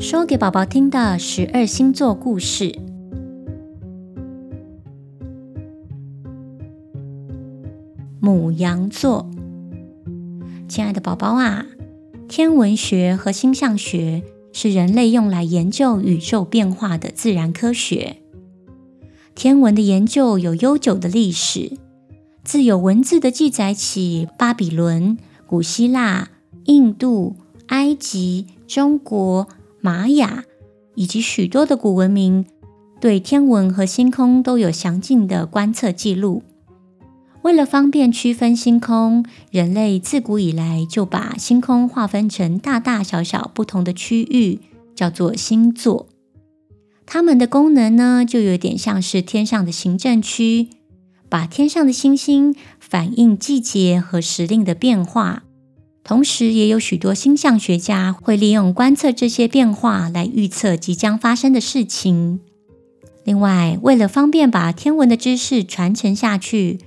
说给宝宝听的十二星座故事。母羊座，亲爱的宝宝啊，天文学和星象学是人类用来研究宇宙变化的自然科学。天文的研究有悠久的历史，自有文字的记载起，巴比伦、古希腊、印度、埃及、中国。玛雅以及许多的古文明对天文和星空都有详尽的观测记录。为了方便区分星空，人类自古以来就把星空划分成大大小小不同的区域，叫做星座。它们的功能呢，就有点像是天上的行政区，把天上的星星反映季节和时令的变化。同时，也有许多星象学家会利用观测这些变化来预测即将发生的事情。另外，为了方便把天文的知识传承下去，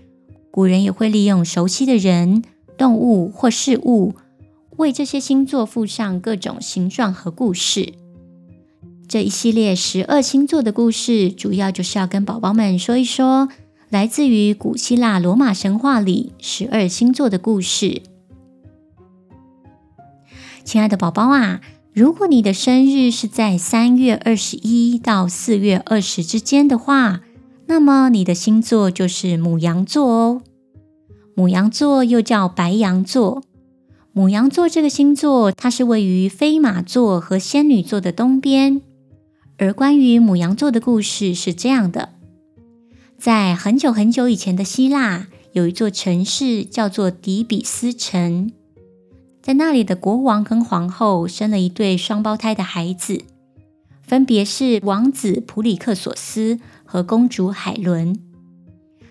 古人也会利用熟悉的人、动物或事物，为这些星座附上各种形状和故事。这一系列十二星座的故事，主要就是要跟宝宝们说一说，来自于古希腊罗马神话里十二星座的故事。亲爱的宝宝啊，如果你的生日是在三月二十一到四月二十之间的话，那么你的星座就是母羊座哦。母羊座又叫白羊座。母羊座这个星座，它是位于飞马座和仙女座的东边。而关于母羊座的故事是这样的：在很久很久以前的希腊，有一座城市叫做底比斯城。在那里的国王跟皇后生了一对双胞胎的孩子，分别是王子普里克索斯和公主海伦。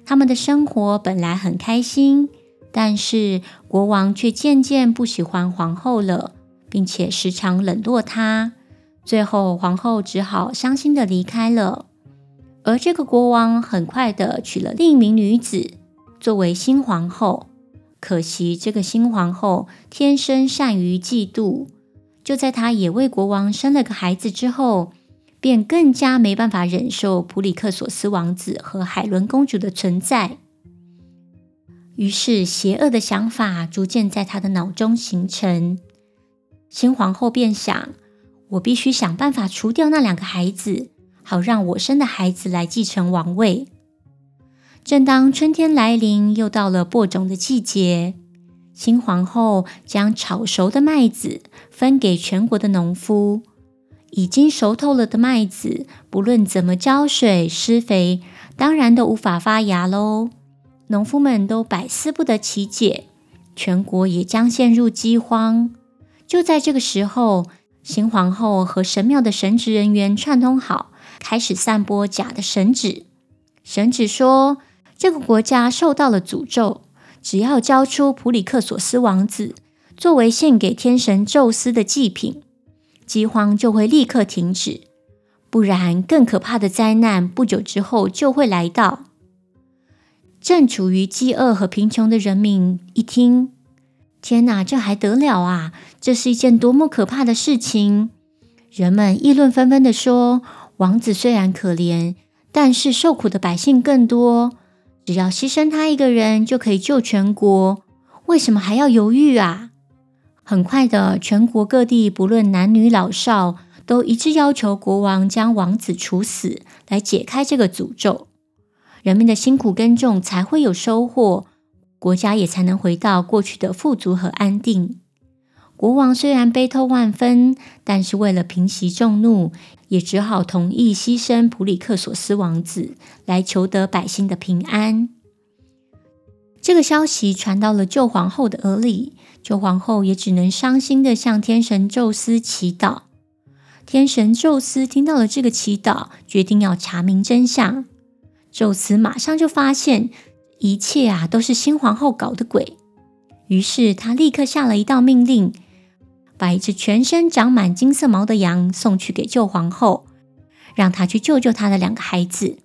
他们的生活本来很开心，但是国王却渐渐不喜欢皇后了，并且时常冷落她。最后，皇后只好伤心的离开了。而这个国王很快的娶了另一名女子作为新皇后。可惜，这个新皇后天生善于嫉妒。就在她也为国王生了个孩子之后，便更加没办法忍受普里克索斯王子和海伦公主的存在。于是，邪恶的想法逐渐在她的脑中形成。新皇后便想：我必须想办法除掉那两个孩子，好让我生的孩子来继承王位。正当春天来临，又到了播种的季节，新皇后将炒熟的麦子分给全国的农夫。已经熟透了的麦子，不论怎么浇水施肥，当然都无法发芽喽。农夫们都百思不得其解，全国也将陷入饥荒。就在这个时候，新皇后和神庙的神职人员串通好，开始散播假的神旨。神旨说，这个国家受到了诅咒，只要交出普里克索斯王子作为献给天神宙斯的祭品，饥荒就会立刻停止；不然，更可怕的灾难不久之后就会来到。正处于饥饿和贫穷的人民一听，天哪，这还得了啊！这是一件多么可怕的事情！人们议论纷纷地说：“王子虽然可怜，但是受苦的百姓更多。”只要牺牲他一个人就可以救全国，为什么还要犹豫啊？很快的，全国各地不论男女老少，都一致要求国王将王子处死，来解开这个诅咒。人民的辛苦耕种才会有收获，国家也才能回到过去的富足和安定。国王虽然悲痛万分，但是为了平息众怒，也只好同意牺牲普里克索斯王子，来求得百姓的平安。这个消息传到了旧皇后的耳里，旧皇后也只能伤心地向天神宙斯祈祷。天神宙斯听到了这个祈祷，决定要查明真相。宙斯马上就发现一切啊都是新皇后搞的鬼，于是他立刻下了一道命令。把一只全身长满金色毛的羊送去给旧皇后，让她去救救她的两个孩子。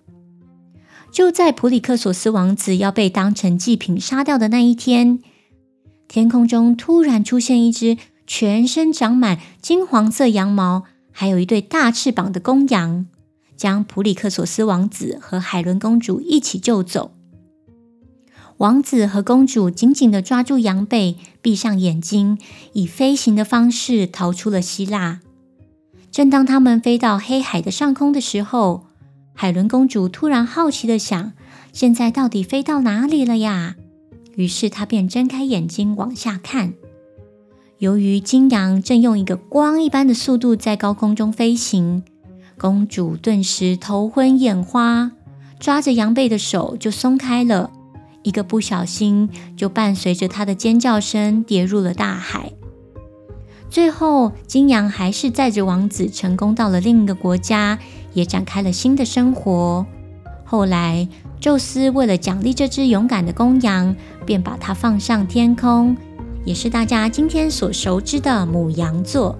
就在普里克索斯王子要被当成祭品杀掉的那一天，天空中突然出现一只全身长满金黄色羊毛还有一对大翅膀的公羊，将普里克索斯王子和海伦公主一起救走。王子和公主紧紧地抓住羊背，闭上眼睛，以飞行的方式逃出了希腊。正当他们飞到黑海的上空的时候，海伦公主突然好奇地想：现在到底飞到哪里了呀？于是她便睁开眼睛往下看。由于金羊正用一个光一般的速度在高空中飞行，公主顿时头昏眼花，抓着羊背的手就松开了。一个不小心，就伴随着他的尖叫声跌入了大海。最后，金羊还是载着王子成功到了另一个国家，也展开了新的生活。后来，宙斯为了奖励这只勇敢的公羊，便把它放上天空，也是大家今天所熟知的母羊座。